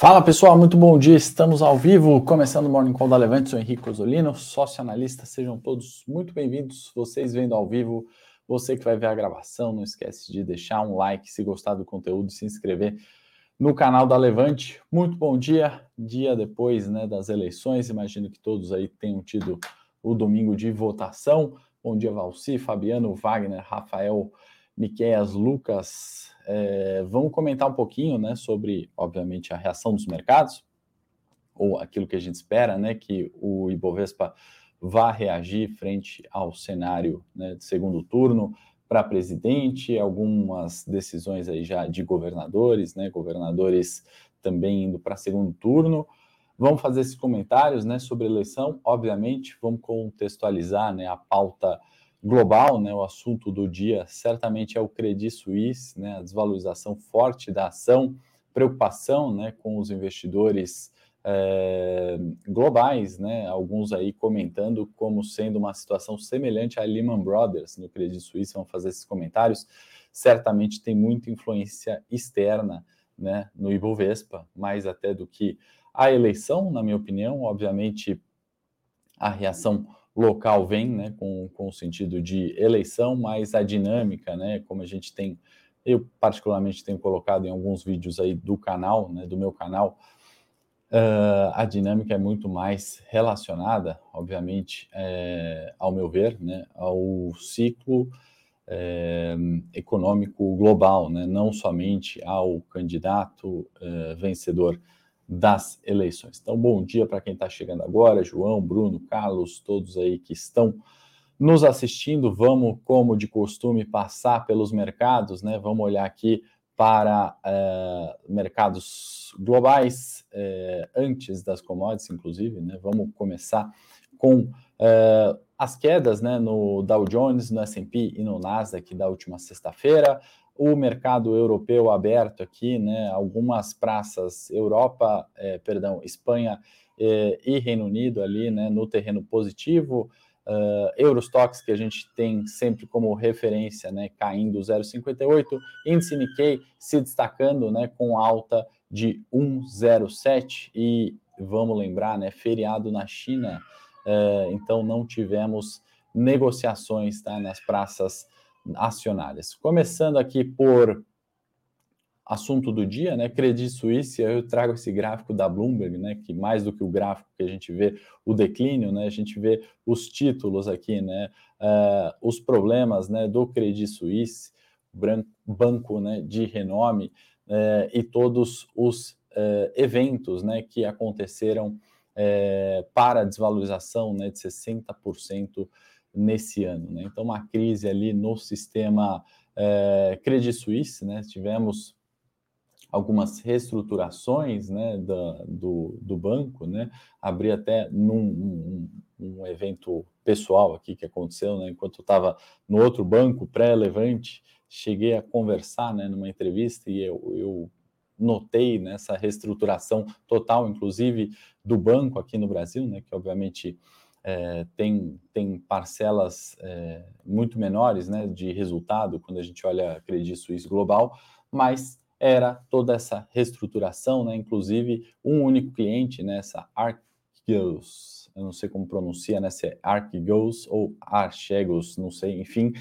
Fala pessoal, muito bom dia. Estamos ao vivo, começando o Morning Call da Levante. Sou Henrique Osolino, sócio analista. Sejam todos muito bem-vindos. Vocês vendo ao vivo, você que vai ver a gravação, não esquece de deixar um like se gostar do conteúdo, se inscrever no canal da Levante. Muito bom dia, dia depois né, das eleições. Imagino que todos aí tenham tido o domingo de votação. Bom dia, Valci, Fabiano, Wagner, Rafael, Miqueias, Lucas, é, vamos comentar um pouquinho né, sobre, obviamente, a reação dos mercados, ou aquilo que a gente espera, né, que o Ibovespa vá reagir frente ao cenário né, de segundo turno para presidente, algumas decisões aí já de governadores, né, governadores também indo para segundo turno. Vamos fazer esses comentários né, sobre eleição, obviamente, vamos contextualizar né, a pauta global, né, o assunto do dia certamente é o Credit Suisse, né, a desvalorização forte da ação, preocupação né, com os investidores é, globais, né, alguns aí comentando como sendo uma situação semelhante à Lehman Brothers no Credit Suisse, vão fazer esses comentários, certamente tem muita influência externa né, no Ibovespa, mais até do que a eleição, na minha opinião, obviamente a reação local vem, né, com, com o sentido de eleição, mas a dinâmica, né, como a gente tem, eu particularmente tenho colocado em alguns vídeos aí do canal, né, do meu canal, uh, a dinâmica é muito mais relacionada, obviamente, é, ao meu ver, né, ao ciclo é, econômico global, né, não somente ao candidato é, vencedor das eleições. Então, bom dia para quem está chegando agora, João, Bruno, Carlos, todos aí que estão nos assistindo. Vamos, como de costume, passar pelos mercados, né? Vamos olhar aqui para é, mercados globais é, antes das commodities, inclusive, né? Vamos começar com é, as quedas, né? No Dow Jones, no S&P e no Nasdaq da última sexta-feira o mercado europeu aberto aqui, né, algumas praças, Europa, é, perdão, Espanha é, e Reino Unido ali, né, no terreno positivo, uh, Eurostox, que a gente tem sempre como referência, né, caindo 0,58, índice Nikkei se destacando, né, com alta de 1,07 e vamos lembrar, né, feriado na China, então não tivemos negociações, tá, nas praças acionárias. Começando aqui por assunto do dia, né? Credit Suisse, eu trago esse gráfico da Bloomberg, né? Que mais do que o gráfico que a gente vê o declínio, né? A gente vê os títulos aqui, né? Uh, os problemas, né? Do Credit Suisse, banco, né? De renome uh, e todos os uh, eventos, né? Que aconteceram para a desvalorização, né? De 60% nesse ano. Né? Então, uma crise ali no sistema é, Credit Suisse, né? tivemos algumas reestruturações né, da, do, do banco, né? abri até num um, evento pessoal aqui que aconteceu, né? enquanto eu estava no outro banco, pré-levante, cheguei a conversar né, numa entrevista e eu, eu notei nessa reestruturação total, inclusive do banco aqui no Brasil, né, que obviamente é, tem, tem parcelas é, muito menores né, de resultado quando a gente olha a Credit Suisse global, mas era toda essa reestruturação, né, inclusive um único cliente, né, essa eu não sei como pronuncia, né, se é Archegos ou Archegos, não sei, enfim,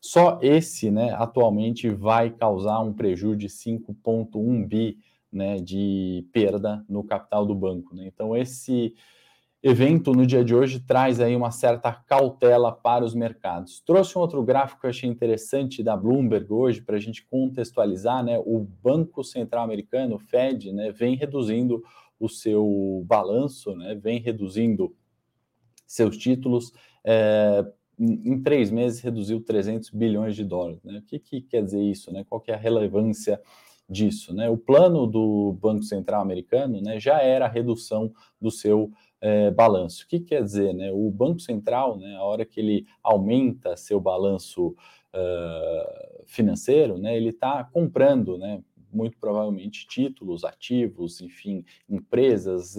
só esse, né, atualmente vai causar um prejuízo de 5,1 bi, né, de perda no capital do banco, né? Então esse evento no dia de hoje traz aí uma certa cautela para os mercados. Trouxe um outro gráfico que eu achei interessante da Bloomberg hoje para a gente contextualizar, né? O Banco Central Americano, o Fed, né, vem reduzindo o seu balanço, né? Vem reduzindo seus títulos. É, em três meses reduziu 300 bilhões de dólares. Né? O que, que quer dizer isso? Né? Qual é a relevância disso? Né? O plano do Banco Central americano né, já era a redução do seu é, balanço. O que quer dizer? Né? O Banco Central, né, a hora que ele aumenta seu balanço uh, financeiro, né, ele está comprando, né, muito provavelmente, títulos, ativos, enfim, empresas,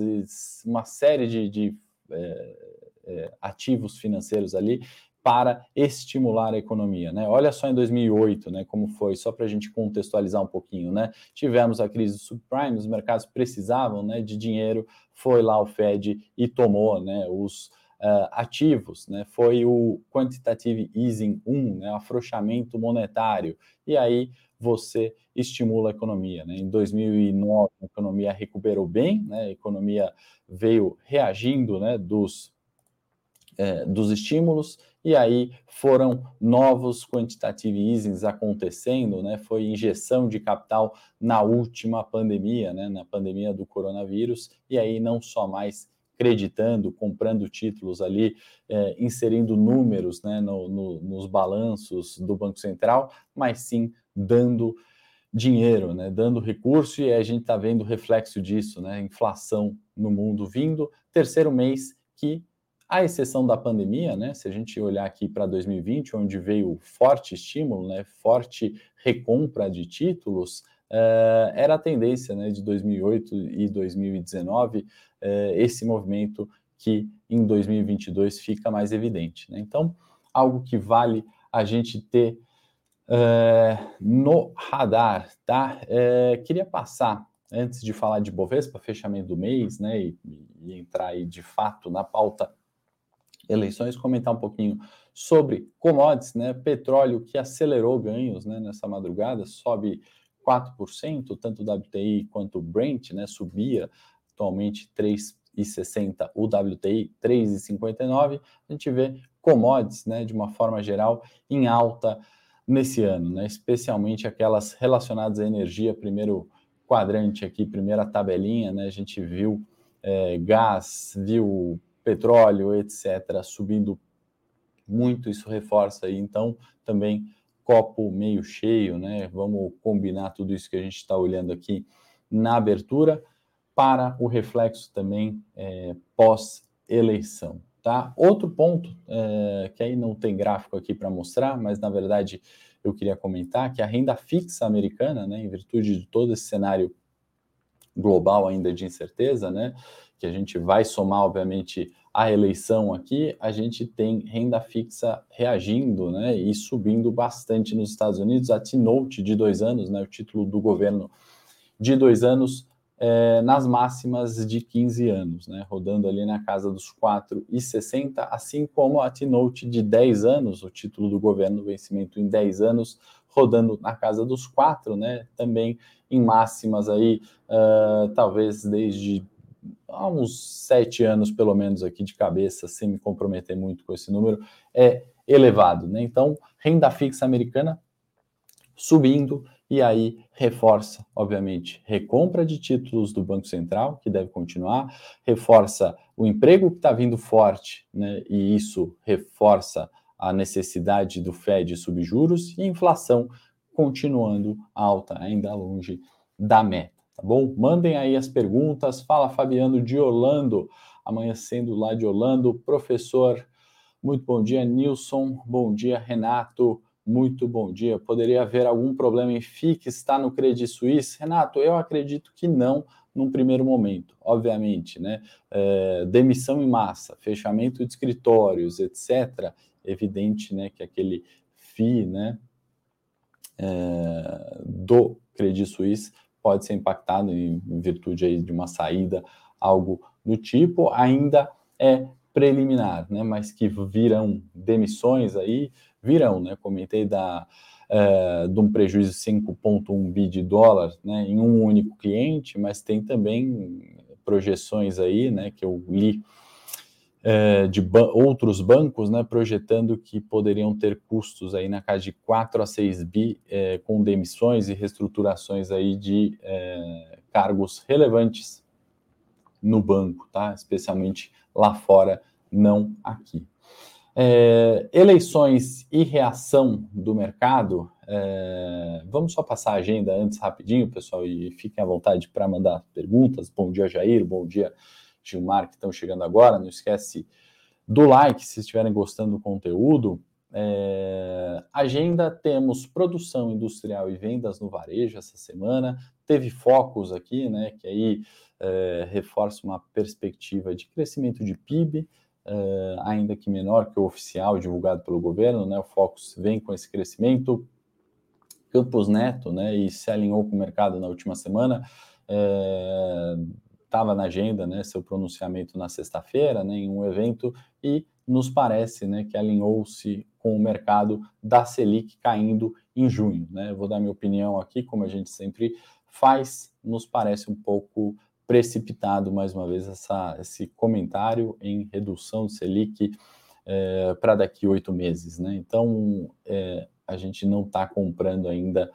uma série de, de é, é, ativos financeiros ali para estimular a economia, né? Olha só em 2008, né, como foi, só para a gente contextualizar um pouquinho, né? Tivemos a crise do subprime, os mercados precisavam, né, de dinheiro, foi lá o Fed e tomou, né, os uh, ativos, né? Foi o quantitative easing 1, né, afrouxamento monetário. E aí você estimula a economia, né? Em 2009 a economia recuperou bem, né? A economia veio reagindo, né, dos é, dos estímulos, e aí foram novos quantitative easings acontecendo, né? Foi injeção de capital na última pandemia, né? Na pandemia do coronavírus, e aí não só mais acreditando, comprando títulos ali, é, inserindo números né, no, no, nos balanços do Banco Central, mas sim dando dinheiro, né, dando recurso, e a gente está vendo o reflexo disso, né, inflação no mundo vindo. Terceiro mês que, à exceção da pandemia, né, se a gente olhar aqui para 2020, onde veio forte estímulo, né, forte recompra de títulos, Uh, era a tendência né, de 2008 e 2019, uh, eh, esse movimento que em 2022 fica mais evidente. Né? Então, algo que vale a gente ter uh, no radar, tá? queria passar, antes de falar de Bovespa, fechamento do mês, né, e, e entrar aí de fato na pauta eleições, comentar um pouquinho sobre commodities, né, petróleo que acelerou ganhos né, nessa madrugada, sobe 4%, tanto o WTI quanto o Brent, né, subia atualmente 3,60, o WTI 3,59. A gente vê commodities, né, de uma forma geral, em alta nesse ano, né, especialmente aquelas relacionadas à energia, primeiro quadrante aqui, primeira tabelinha, né, a gente viu é, gás, viu petróleo, etc., subindo muito, isso reforça aí, então, também copo meio cheio, né? Vamos combinar tudo isso que a gente está olhando aqui na abertura para o reflexo também é, pós-eleição. Tá? Outro ponto, é, que aí não tem gráfico aqui para mostrar, mas na verdade eu queria comentar que a renda fixa americana, né, em virtude de todo esse cenário global ainda de incerteza, né, que a gente vai somar, obviamente, a eleição aqui, a gente tem renda fixa reagindo né, e subindo bastante nos Estados Unidos. A T-Note de dois anos, né, o título do governo de dois anos, é, nas máximas de 15 anos, né, rodando ali na casa dos 4,60, assim como a T-Note de 10 anos, o título do governo, vencimento em 10 anos, rodando na casa dos 4, né, também em máximas aí, uh, talvez desde há uns sete anos, pelo menos, aqui de cabeça, sem me comprometer muito com esse número, é elevado. Né? Então, renda fixa americana subindo, e aí reforça, obviamente, recompra de títulos do Banco Central, que deve continuar, reforça o emprego que está vindo forte, né? e isso reforça a necessidade do Fed subir juros, e inflação continuando alta, ainda longe da meta tá bom? Mandem aí as perguntas. Fala Fabiano de Orlando, amanhecendo lá de Orlando. Professor, muito bom dia. Nilson, bom dia. Renato, muito bom dia. Poderia haver algum problema em FIC está no Credit Suisse? Renato, eu acredito que não num primeiro momento, obviamente, né? É, demissão em massa, fechamento de escritórios, etc. Evidente, né, que aquele FI, né, é, do Credit Suisse pode ser impactado em virtude aí de uma saída, algo do tipo, ainda é preliminar, né? Mas que virão demissões aí, virão, né? Comentei da é, de um prejuízo de 5,1 bi de dólar, né? Em um único cliente, mas tem também projeções aí, né? Que eu li é, de ban outros bancos, né, projetando que poderiam ter custos aí na casa de 4 a 6 bi é, com demissões e reestruturações aí de é, cargos relevantes no banco, tá? Especialmente lá fora, não aqui. É, eleições e reação do mercado. É, vamos só passar a agenda antes rapidinho, pessoal, e fiquem à vontade para mandar perguntas. Bom dia, Jair. Bom dia, Gilmar, que estão chegando agora. Não esquece do like se estiverem gostando do conteúdo. É, agenda, temos produção industrial e vendas no varejo essa semana. Teve focos aqui, né? Que aí é, reforça uma perspectiva de crescimento de PIB, uh, ainda que menor que o oficial divulgado pelo governo, né? O Focus vem com esse crescimento. Campos Neto, né? E se alinhou com o mercado na última semana. Estava na agenda, né? Seu pronunciamento na sexta-feira, né? Em um evento e nos parece, né? Que alinhou-se com o mercado da Selic caindo em junho, né? vou dar minha opinião aqui, como a gente sempre faz, nos parece um pouco precipitado, mais uma vez, essa, esse comentário em redução de Selic é, para daqui oito meses. Né? Então, é, a gente não está comprando ainda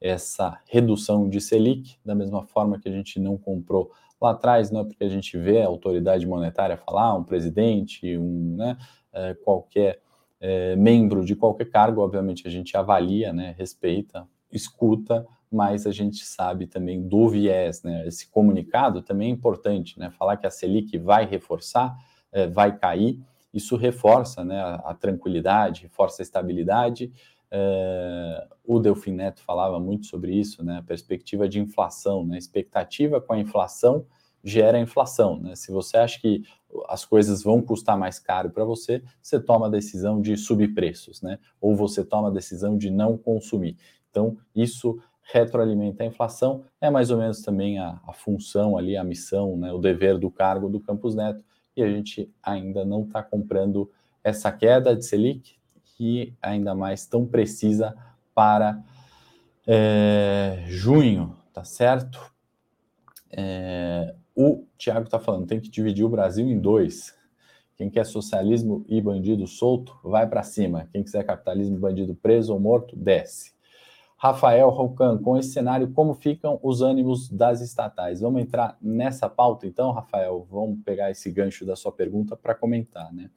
essa redução de Selic, da mesma forma que a gente não comprou lá atrás, não é porque a gente vê a autoridade monetária falar, um presidente, um, né, é, qualquer é, membro de qualquer cargo, obviamente a gente avalia, né, respeita, escuta, mas a gente sabe também do viés, né? Esse comunicado também é importante, né? Falar que a Selic vai reforçar, é, vai cair, isso reforça né, a, a tranquilidade, reforça a estabilidade. É, o Delfim Neto falava muito sobre isso, né? A perspectiva de inflação, né? Expectativa com a inflação gera inflação, né? Se você acha que as coisas vão custar mais caro para você, você toma a decisão de subir preços, né? Ou você toma a decisão de não consumir. Então, isso retroalimenta a inflação, é mais ou menos também a, a função ali, a missão, né, o dever do cargo do Campos Neto, e a gente ainda não está comprando essa queda de Selic, que ainda mais tão precisa para é, junho, tá certo? É, o Tiago está falando, tem que dividir o Brasil em dois. Quem quer socialismo e bandido solto, vai para cima. Quem quiser capitalismo e bandido preso ou morto, desce. Rafael Rocan, com esse cenário, como ficam os ânimos das estatais? Vamos entrar nessa pauta, então, Rafael? Vamos pegar esse gancho da sua pergunta para comentar, né?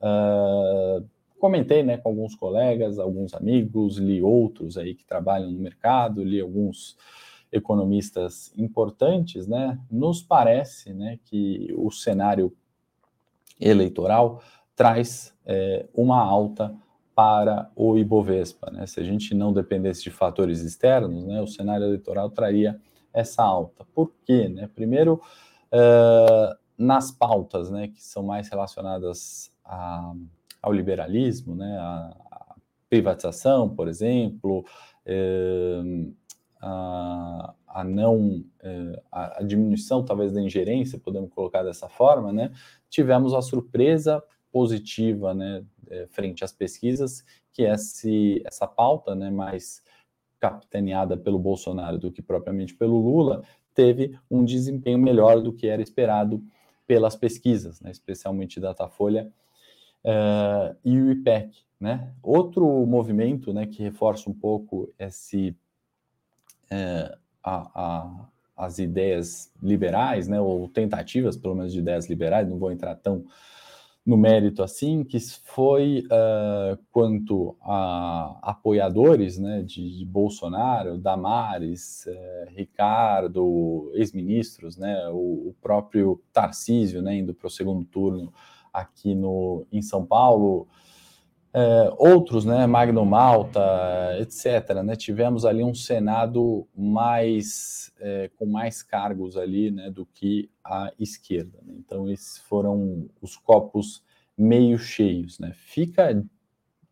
Uh, comentei né, com alguns colegas, alguns amigos, li outros aí que trabalham no mercado, li alguns economistas importantes, né? Nos parece né, que o cenário eleitoral traz é, uma alta para o Ibovespa. Né? Se a gente não dependesse de fatores externos, né, o cenário eleitoral traria essa alta. Por quê? Né? Primeiro, uh, nas pautas né, que são mais relacionadas a, ao liberalismo, né, a, a privatização, por exemplo, uh, a, a, não uh, a, diminuição talvez da ingerência, podemos colocar dessa forma, né, tivemos a surpresa positiva né, é, frente às pesquisas, que esse, essa pauta né, mais capitaneada pelo Bolsonaro do que propriamente pelo Lula, teve um desempenho melhor do que era esperado pelas pesquisas, né, especialmente Datafolha uh, e o IPEC. Né? Outro movimento né, que reforça um pouco esse, uh, a, a, as ideias liberais, né, ou tentativas, pelo menos, de ideias liberais, não vou entrar tão no mérito assim, que foi uh, quanto a apoiadores né, de, de Bolsonaro, Damares, uh, Ricardo, ex-ministros, né, o, o, próprio Tarcísio né, indo para o segundo turno aqui no, em São Paulo, uh, outros, né, Magno Malta, etc. Né, tivemos ali um Senado mais é, com mais cargos ali né, do que a esquerda. Né? Então, esses foram os copos meio cheios. Né? Fica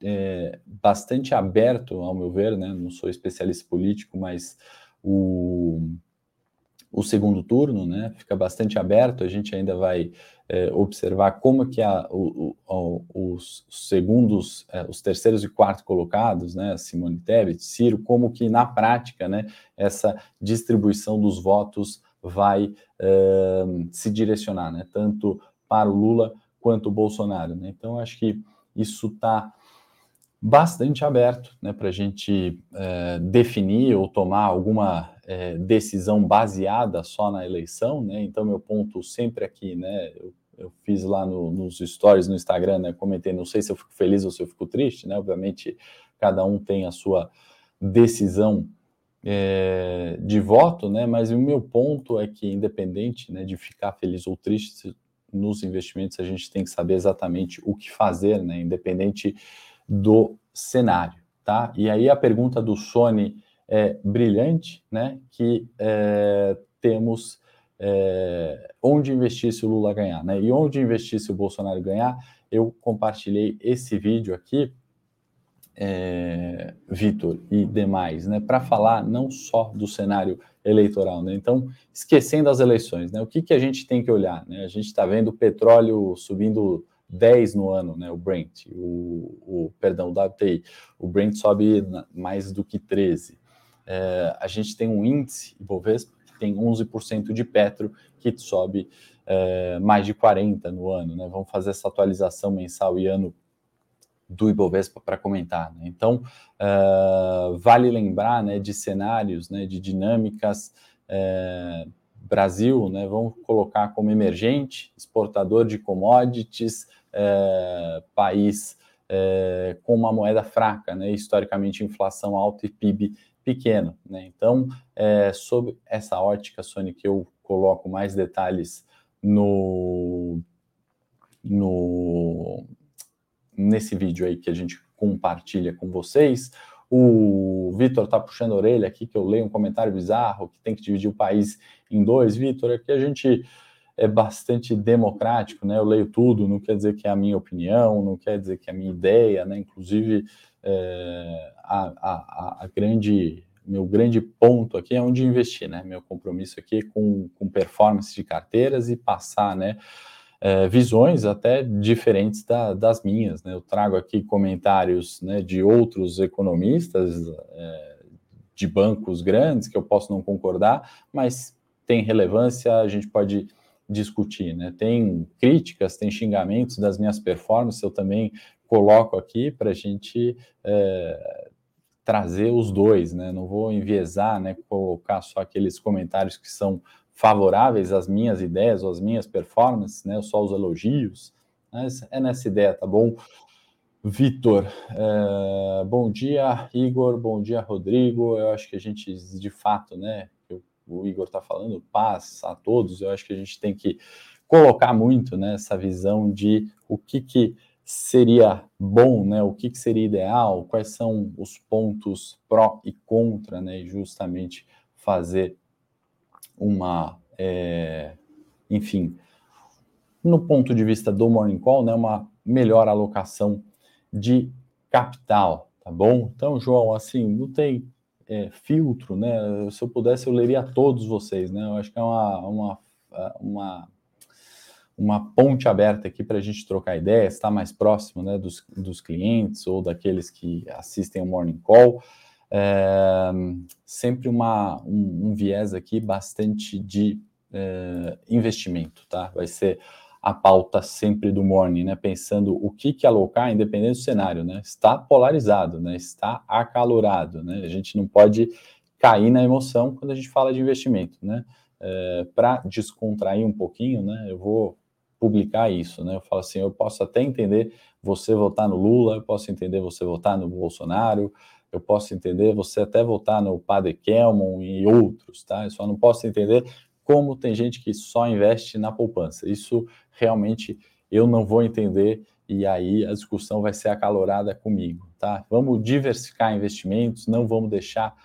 é, bastante aberto, ao meu ver, né? não sou especialista político, mas o, o segundo turno né? fica bastante aberto, a gente ainda vai é, observar como que a, o, o, os segundos, é, os terceiros e quarto colocados, né, Simone Tebet, Ciro, como que na prática, né, essa distribuição dos votos vai é, se direcionar, né, tanto para o Lula quanto o Bolsonaro. Né? Então, acho que isso está bastante aberto né, para a gente é, definir ou tomar alguma é, decisão baseada só na eleição, né? Então, meu ponto sempre aqui, né? Eu eu fiz lá no, nos stories no Instagram, né? Comentei, não sei se eu fico feliz ou se eu fico triste, né? Obviamente, cada um tem a sua decisão é, de voto, né? Mas o meu ponto é que, independente né, de ficar feliz ou triste nos investimentos, a gente tem que saber exatamente o que fazer, né? Independente do cenário, tá? E aí a pergunta do Sony é brilhante, né? Que é, temos é, onde investir se o Lula ganhar, né? E onde investir se o Bolsonaro ganhar, eu compartilhei esse vídeo aqui, é, Vitor e demais, né? Para falar não só do cenário eleitoral, né? Então, esquecendo as eleições, né? O que, que a gente tem que olhar, né? A gente está vendo o petróleo subindo 10 no ano, né? O Brent, o, o perdão, o WTI, o Brent sobe mais do que 13. É, a gente tem um índice Ibovespa tem 11% de petro que sobe é, mais de 40 no ano, né? Vamos fazer essa atualização mensal e ano do Ibovespa para comentar. Né? Então, uh, vale lembrar né, de cenários, né, de dinâmicas. Uh, Brasil, né, vamos colocar como emergente, exportador de commodities, uh, país com uma moeda fraca, né, historicamente inflação alta e PIB pequeno. Né? Então, sob essa ótica, Sony, que eu coloco mais detalhes no, no, nesse vídeo aí que a gente compartilha com vocês. O Vitor tá puxando a orelha aqui, que eu leio um comentário bizarro, que tem que dividir o país em dois. Vitor, aqui a gente é bastante democrático, né? Eu leio tudo, não quer dizer que é a minha opinião, não quer dizer que é a minha ideia, né? Inclusive, é, a, a, a, grande, meu grande ponto aqui é onde investir, né? Meu compromisso aqui é com, com performance de carteiras e passar, né? é, visões até diferentes da, das minhas. Né? Eu trago aqui comentários né, de outros economistas é, de bancos grandes que eu posso não concordar, mas tem relevância, a gente pode discutir. Né? Tem críticas, tem xingamentos das minhas performances, eu também coloco aqui para a gente é, trazer os dois, né? Não vou enviesar, né? Colocar só aqueles comentários que são favoráveis às minhas ideias ou às minhas performances, né? Só os elogios. Mas é nessa ideia, tá bom? Vitor, é, bom dia, Igor, bom dia, Rodrigo. Eu acho que a gente, de fato, né? O Igor está falando paz a todos. Eu acho que a gente tem que colocar muito né, visão de o que, que seria bom, né? O que, que seria ideal, quais são os pontos pró e contra, né? E justamente fazer uma, é, enfim, no ponto de vista do Morning Call, né, uma melhor alocação de capital, tá bom? Então, João, assim, não tem é, filtro, né? Se eu pudesse, eu leria todos vocês, né? Eu acho que é uma, uma, uma, uma ponte aberta aqui para a gente trocar ideias, estar mais próximo né, dos, dos clientes ou daqueles que assistem o Morning Call. É, sempre uma, um, um, viés aqui bastante de é, investimento, tá? Vai ser a pauta sempre do morning, né? Pensando o que, que alocar, independente do cenário, né? Está polarizado, né? Está acalorado, né? A gente não pode cair na emoção quando a gente fala de investimento, né? É, Para descontrair um pouquinho, né? Eu vou publicar isso, né? Eu falo assim, eu posso até entender você votar no Lula, eu posso entender você votar no Bolsonaro, eu posso entender você até votar no Padre Kelmon e outros, tá? Eu só não posso entender como tem gente que só investe na poupança. Isso realmente eu não vou entender e aí a discussão vai ser acalorada comigo, tá? Vamos diversificar investimentos, não vamos deixar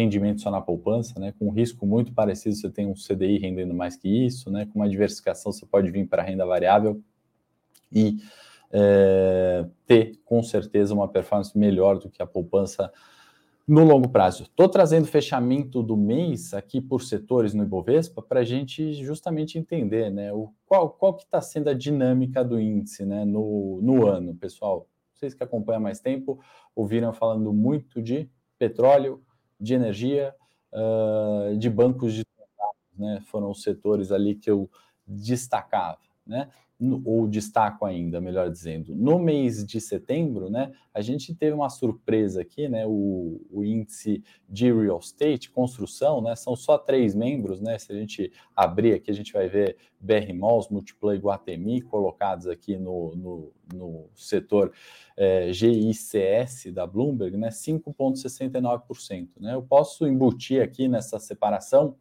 rendimento só na poupança, né? Com um risco muito parecido, você tem um CDI rendendo mais que isso, né? Com uma diversificação, você pode vir para renda variável e é, ter com certeza uma performance melhor do que a poupança no longo prazo. Estou trazendo fechamento do mês aqui por setores no Ibovespa para a gente justamente entender né, o, qual, qual que está sendo a dinâmica do índice né, no, no ano, pessoal. Vocês que acompanham mais tempo ouviram falando muito de petróleo, de energia, uh, de bancos de né, foram os setores ali que eu destacava. Né? Ou destaco ainda, melhor dizendo, no mês de setembro, né, a gente teve uma surpresa aqui, né, o, o índice de real estate, construção, né, são só três membros, né, se a gente abrir aqui, a gente vai ver BR Malls, Multiplan e Guatemi colocados aqui no, no, no setor é, GICS da Bloomberg, né, 5,69%, né, eu posso embutir aqui nessa separação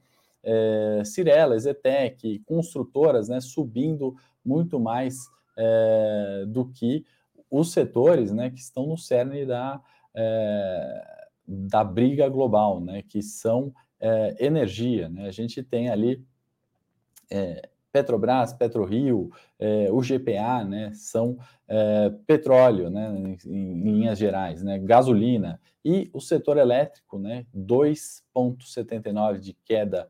é, Cirela, Zetec, construtoras, né, subindo muito mais é, do que os setores né, que estão no cerne da, é, da briga global, né, que são é, energia. Né? A gente tem ali Petrobras, PetroRio, é, o GPA, né, são petróleo, né, em, em, linhas gerais, né, gasolina e o setor elétrico, né, 2,79 de queda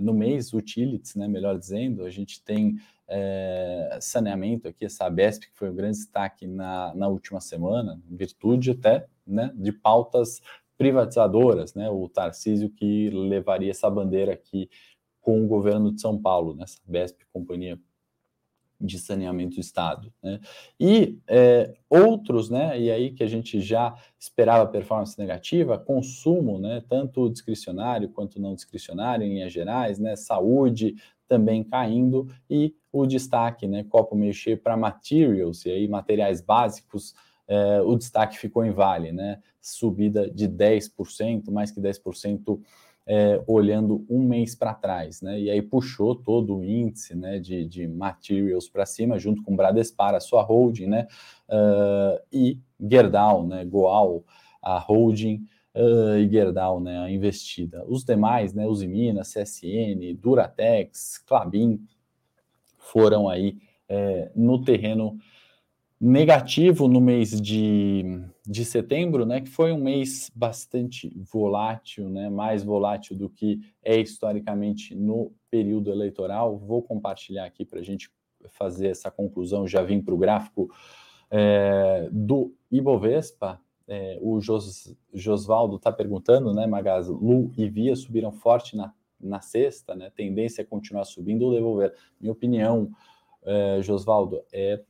no mês, utilities, né, melhor dizendo, a gente tem é, saneamento aqui, essa BESP, que foi um grande destaque na, na última semana, em virtude até né, de pautas privatizadoras, né, o Tarcísio que levaria essa bandeira aqui com o governo de São Paulo, né, BESP, Companhia de Saneamento do Estado. Né? E é, outros, né, e aí que a gente já esperava performance negativa, consumo, né, tanto discricionário quanto não discricionário, em linhas gerais, né, saúde também caindo, e o destaque, né, copo meio cheio para materials, e aí materiais básicos, é, o destaque ficou em Vale, né, subida de 10%, mais que 10% é, olhando um mês para trás, né? E aí puxou todo o índice né, de, de materials para cima, junto com Bradespar, a sua holding, né? Uh, e Gerdau, né? Goal, a holding. Uh, e Gerdau, né, a investida. Os demais, né, os Minas, CSN, Duratex, Clabin, foram aí é, no terreno negativo no mês de, de setembro, né, que foi um mês bastante volátil, né, mais volátil do que é historicamente no período eleitoral. Vou compartilhar aqui para a gente fazer essa conclusão. Já vim para o gráfico é, do Ibovespa. É, o Jos, Josvaldo está perguntando, né, Magaz, Lu e Via subiram forte na, na sexta, né, tendência é continuar subindo ou devolver. Minha opinião, é, Josvaldo, é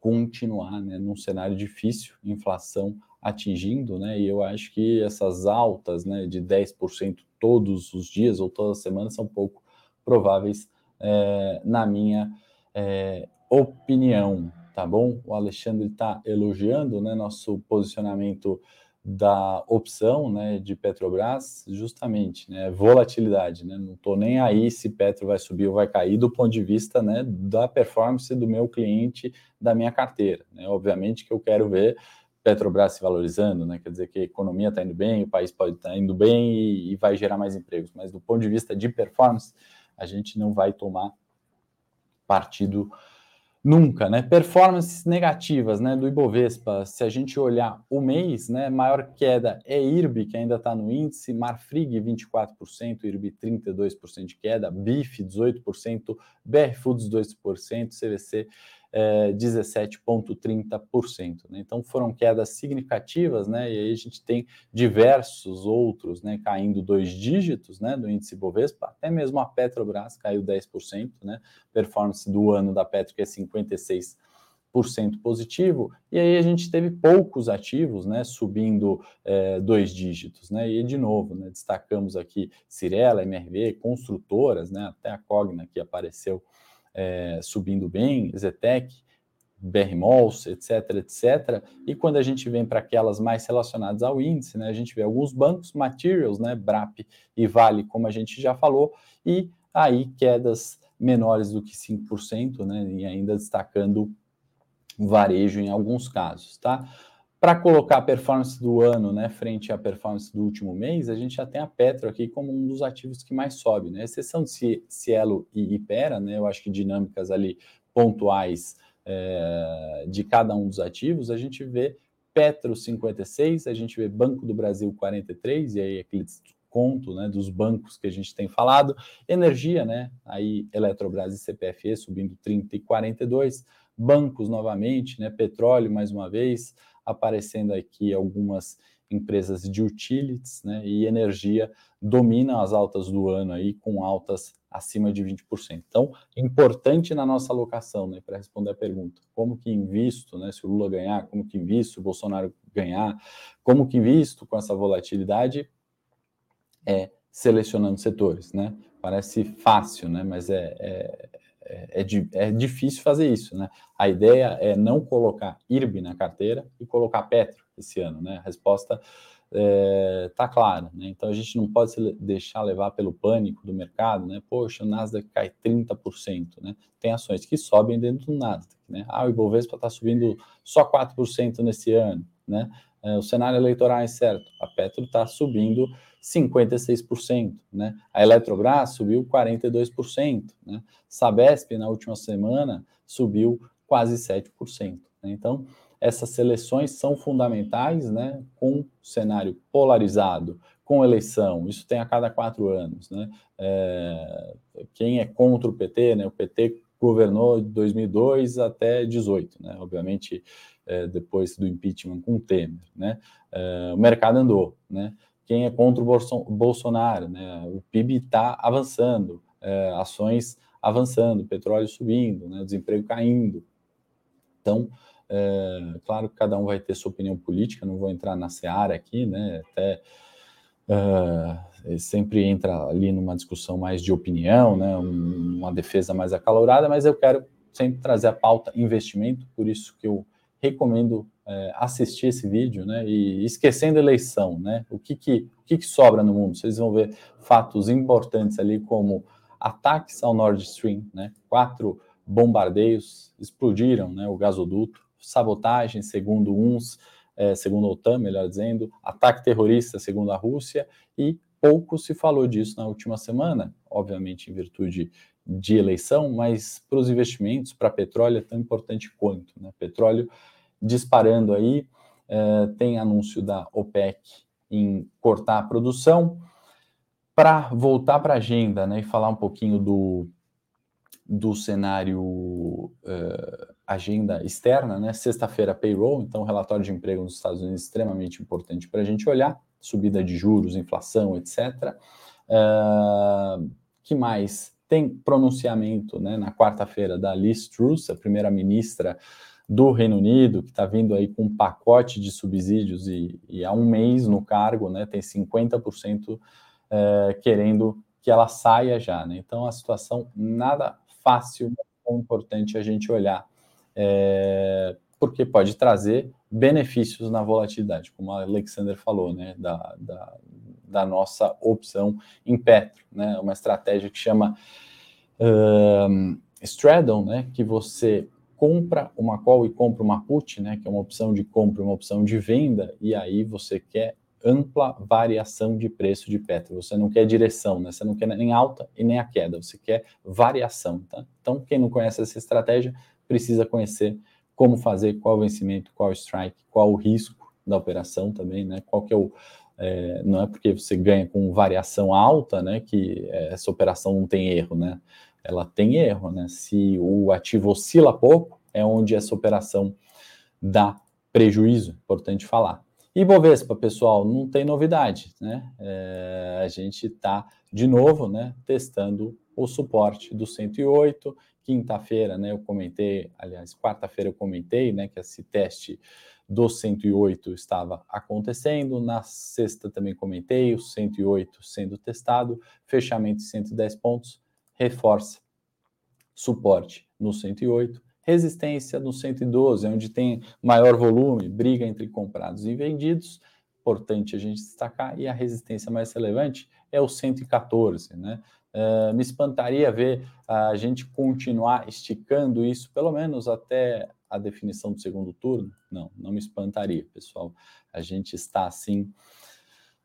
continuar né, num cenário difícil, inflação atingindo, né? E eu acho que essas altas né, de 10% todos os dias ou todas as semanas são pouco prováveis, é, na minha é, opinião, tá bom? O Alexandre está elogiando né, nosso posicionamento da opção né, de Petrobras, justamente, né, volatilidade, né, não estou nem aí se Petro vai subir ou vai cair do ponto de vista né, da performance do meu cliente, da minha carteira. Né, obviamente que eu quero ver Petrobras se valorizando, né, quer dizer que a economia está indo bem, o país pode estar tá indo bem e, e vai gerar mais empregos, mas do ponto de vista de performance, a gente não vai tomar partido Nunca, né? Performances negativas, né, do Ibovespa. Se a gente olhar o mês, né, maior queda é IRB, que ainda está no índice, Marfrig 24%, IRB 32% de queda, BIF 18%, BR Foods 2%, CVC é, 17,30%. Né? Então foram quedas significativas, né? E aí a gente tem diversos outros né, caindo dois dígitos né, do índice Bovespa, até mesmo a Petrobras caiu 10%, né? Performance do ano da Petro que é 56% positivo, e aí a gente teve poucos ativos, né, subindo é, dois dígitos, né, e de novo, né, destacamos aqui Cirela, MRV, construtoras, né, até a Cogna que apareceu é, subindo bem, Zetec, BRMOLS, etc, etc. E quando a gente vem para aquelas mais relacionadas ao índice, né, a gente vê alguns bancos, Materials, né, BRAP e Vale, como a gente já falou, e aí quedas menores do que 5%, né, e ainda destacando varejo em alguns casos, tá? Para colocar a performance do ano né, frente à performance do último mês, a gente já tem a Petro aqui como um dos ativos que mais sobe. Né? Exceção de Cielo e Ipera, né, eu acho que dinâmicas ali pontuais é, de cada um dos ativos, a gente vê Petro 56, a gente vê Banco do Brasil 43, e aí aquele desconto né, dos bancos que a gente tem falado, energia, né, aí Eletrobras e CPFE subindo 30 e 42, bancos novamente, né, petróleo mais uma vez, aparecendo aqui algumas empresas de utilities, né, e energia dominam as altas do ano aí com altas acima de 20%. Então, importante na nossa alocação, né, para responder a pergunta, como que invisto, né, se o Lula ganhar, como que invisto, se o Bolsonaro ganhar, como que invisto com essa volatilidade, é selecionando setores, né? Parece fácil, né, mas é, é é, é, é, difícil fazer isso, né? A ideia é não colocar IRB na carteira e colocar Petro esse ano, né? A resposta está é, tá clara, né? Então a gente não pode se deixar levar pelo pânico do mercado, né? Poxa, o Nasdaq cai 30%, né? Tem ações que sobem dentro do Nasdaq, né? Ah, o Ibovespa está subindo só 4% nesse ano. né? É, o cenário eleitoral é certo. A Petro está subindo 56%, né? A Eletrobras subiu 42%, né? Sabesp na última semana subiu quase 7%. Né? Então, essas seleções são fundamentais, né? Com cenário polarizado, com eleição, isso tem a cada quatro anos, né? É, quem é contra o PT, né? O PT governou de 2002 até 18, né? Obviamente, é, depois do impeachment com o Temer, né? É, o mercado andou, né? Quem é contra o Bolsonaro, né? O PIB está avançando, é, ações avançando, petróleo subindo, né? desemprego caindo. Então, é, claro que cada um vai ter sua opinião política, não vou entrar na seara aqui, né? Até uh, sempre entra ali numa discussão mais de opinião, né? Um, uma defesa mais acalorada, mas eu quero sempre trazer a pauta investimento, por isso que eu recomendo é, assistir esse vídeo, né? E esquecendo eleição, né? O que que, o que que sobra no mundo? Vocês vão ver fatos importantes ali como ataques ao Nord Stream, né? Quatro bombardeios explodiram, né? O gasoduto sabotagem, segundo uns, é, segundo a OTAN, melhor dizendo, ataque terrorista, segundo a Rússia, e pouco se falou disso na última semana, obviamente em virtude de eleição, mas para os investimentos, para petróleo é tão importante quanto. Né? Petróleo disparando aí, é, tem anúncio da OPEC em cortar a produção. Para voltar para a agenda né, e falar um pouquinho do, do cenário uh, agenda externa, né? Sexta-feira, payroll, então relatório de emprego nos Estados Unidos extremamente importante para a gente olhar, subida de juros, inflação, etc. Uh, que mais? Tem pronunciamento né, na quarta-feira da Liz Truss, a primeira-ministra do Reino Unido, que está vindo aí com um pacote de subsídios e, e há um mês no cargo, né, tem 50% uh, querendo que ela saia já. Né? Então, a situação nada fácil, é importante a gente olhar, é, porque pode trazer benefícios na volatilidade, como a Alexander falou, né, da, da, da nossa opção em Petro, né, uma estratégia que chama um, straddle, né, que você compra uma call e compra uma put, né, que é uma opção de compra, uma opção de venda, e aí você quer ampla variação de preço de Petro. Você não quer direção, né? Você não quer nem alta e nem a queda, você quer variação, tá? Então, quem não conhece essa estratégia precisa conhecer como fazer, qual vencimento, qual strike, qual o risco da operação também, né? Qual que é o é, não é porque você ganha com variação alta, né, que é, essa operação não tem erro, né? Ela tem erro, né? Se o ativo oscila pouco, é onde essa operação dá prejuízo, importante falar. E Bovespa, pessoal, não tem novidade, né? É, a gente está, de novo, né, testando o suporte do 108. Quinta-feira, né, eu comentei, aliás, quarta-feira eu comentei, né, que esse teste do 108 estava acontecendo. Na sexta também comentei, o 108 sendo testado, fechamento de 110 pontos, reforça suporte no 108 resistência no 112, onde tem maior volume, briga entre comprados e vendidos, importante a gente destacar, e a resistência mais relevante é o 114, né? Uh, me espantaria ver a gente continuar esticando isso, pelo menos até a definição do segundo turno. Não, não me espantaria, pessoal. A gente está assim.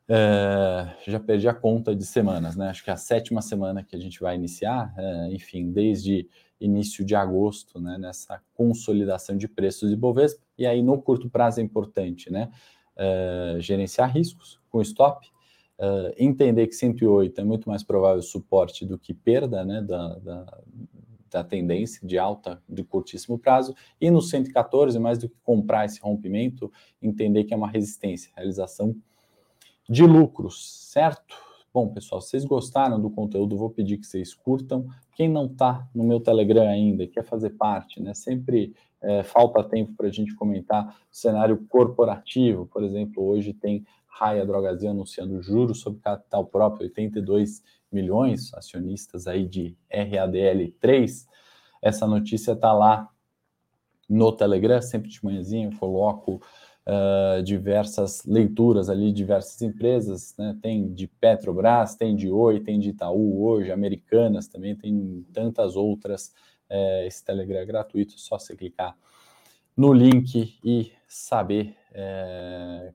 Uh, já perdi a conta de semanas, né? Acho que é a sétima semana que a gente vai iniciar, uh, enfim, desde início de agosto, né, nessa consolidação de preços de Bovespa. E aí, no curto prazo, é importante né, gerenciar riscos com stop, uh, entender que 108 é muito mais provável suporte do que perda né, da, da, da, tendência de alta de curtíssimo prazo, e no 114, mais do que comprar esse rompimento, entender que é uma resistência, realização de lucros, certo? Bom, pessoal, vocês gostaram do conteúdo, vou pedir que vocês curtam. Quem não está no meu Telegram ainda, quer fazer parte, né? Sempre é, falta tempo para a gente comentar o cenário corporativo. Por exemplo, hoje tem Raia Drogazil anunciando juros sobre capital próprio, 82 milhões, acionistas aí de RADL3. Essa notícia está lá no Telegram, sempre de manhãzinho eu coloco uh, diversas leituras ali, diversas empresas, né? Tem de Petrobras, tem de Oi, tem de Itaú hoje, Americanas também, tem tantas outras. Uh, esse Telegram é gratuito, só você clicar no link e saber, é,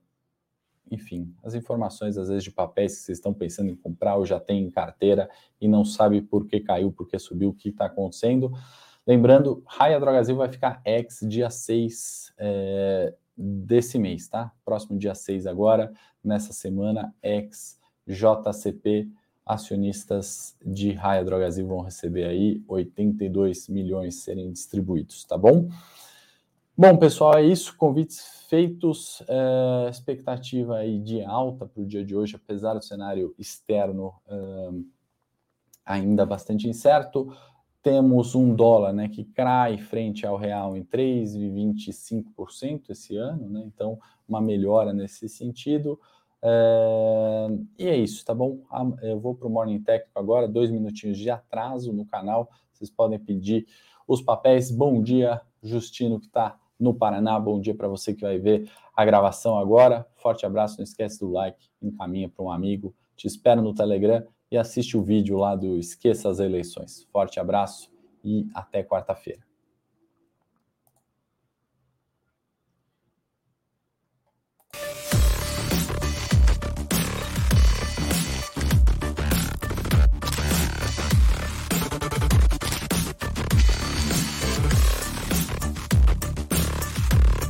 enfim, as informações às vezes de papéis que vocês estão pensando em comprar ou já tem em carteira e não sabe por que caiu, por que subiu, o que está acontecendo. Lembrando, Raia Drogazil vai ficar ex dia 6 é, desse mês, tá? Próximo dia 6 agora, nessa semana, ex JCP acionistas de Raia Drogazil vão receber aí 82 milhões serem distribuídos, tá bom? Bom, pessoal, é isso. Convites feitos, é, expectativa aí de alta para o dia de hoje, apesar do cenário externo é, ainda bastante incerto. Temos um dólar né, que cai frente ao real em 3,25% esse ano, né? então uma melhora nesse sentido. É, e é isso, tá bom? Eu vou para o Morning Técnico agora, dois minutinhos de atraso no canal. Vocês podem pedir os papéis. Bom dia, Justino, que está no Paraná. Bom dia para você que vai ver a gravação agora. Forte abraço, não esquece do like, encaminha para um amigo. Te espero no Telegram e assiste o vídeo lá do Esqueça as Eleições. Forte abraço e até quarta-feira.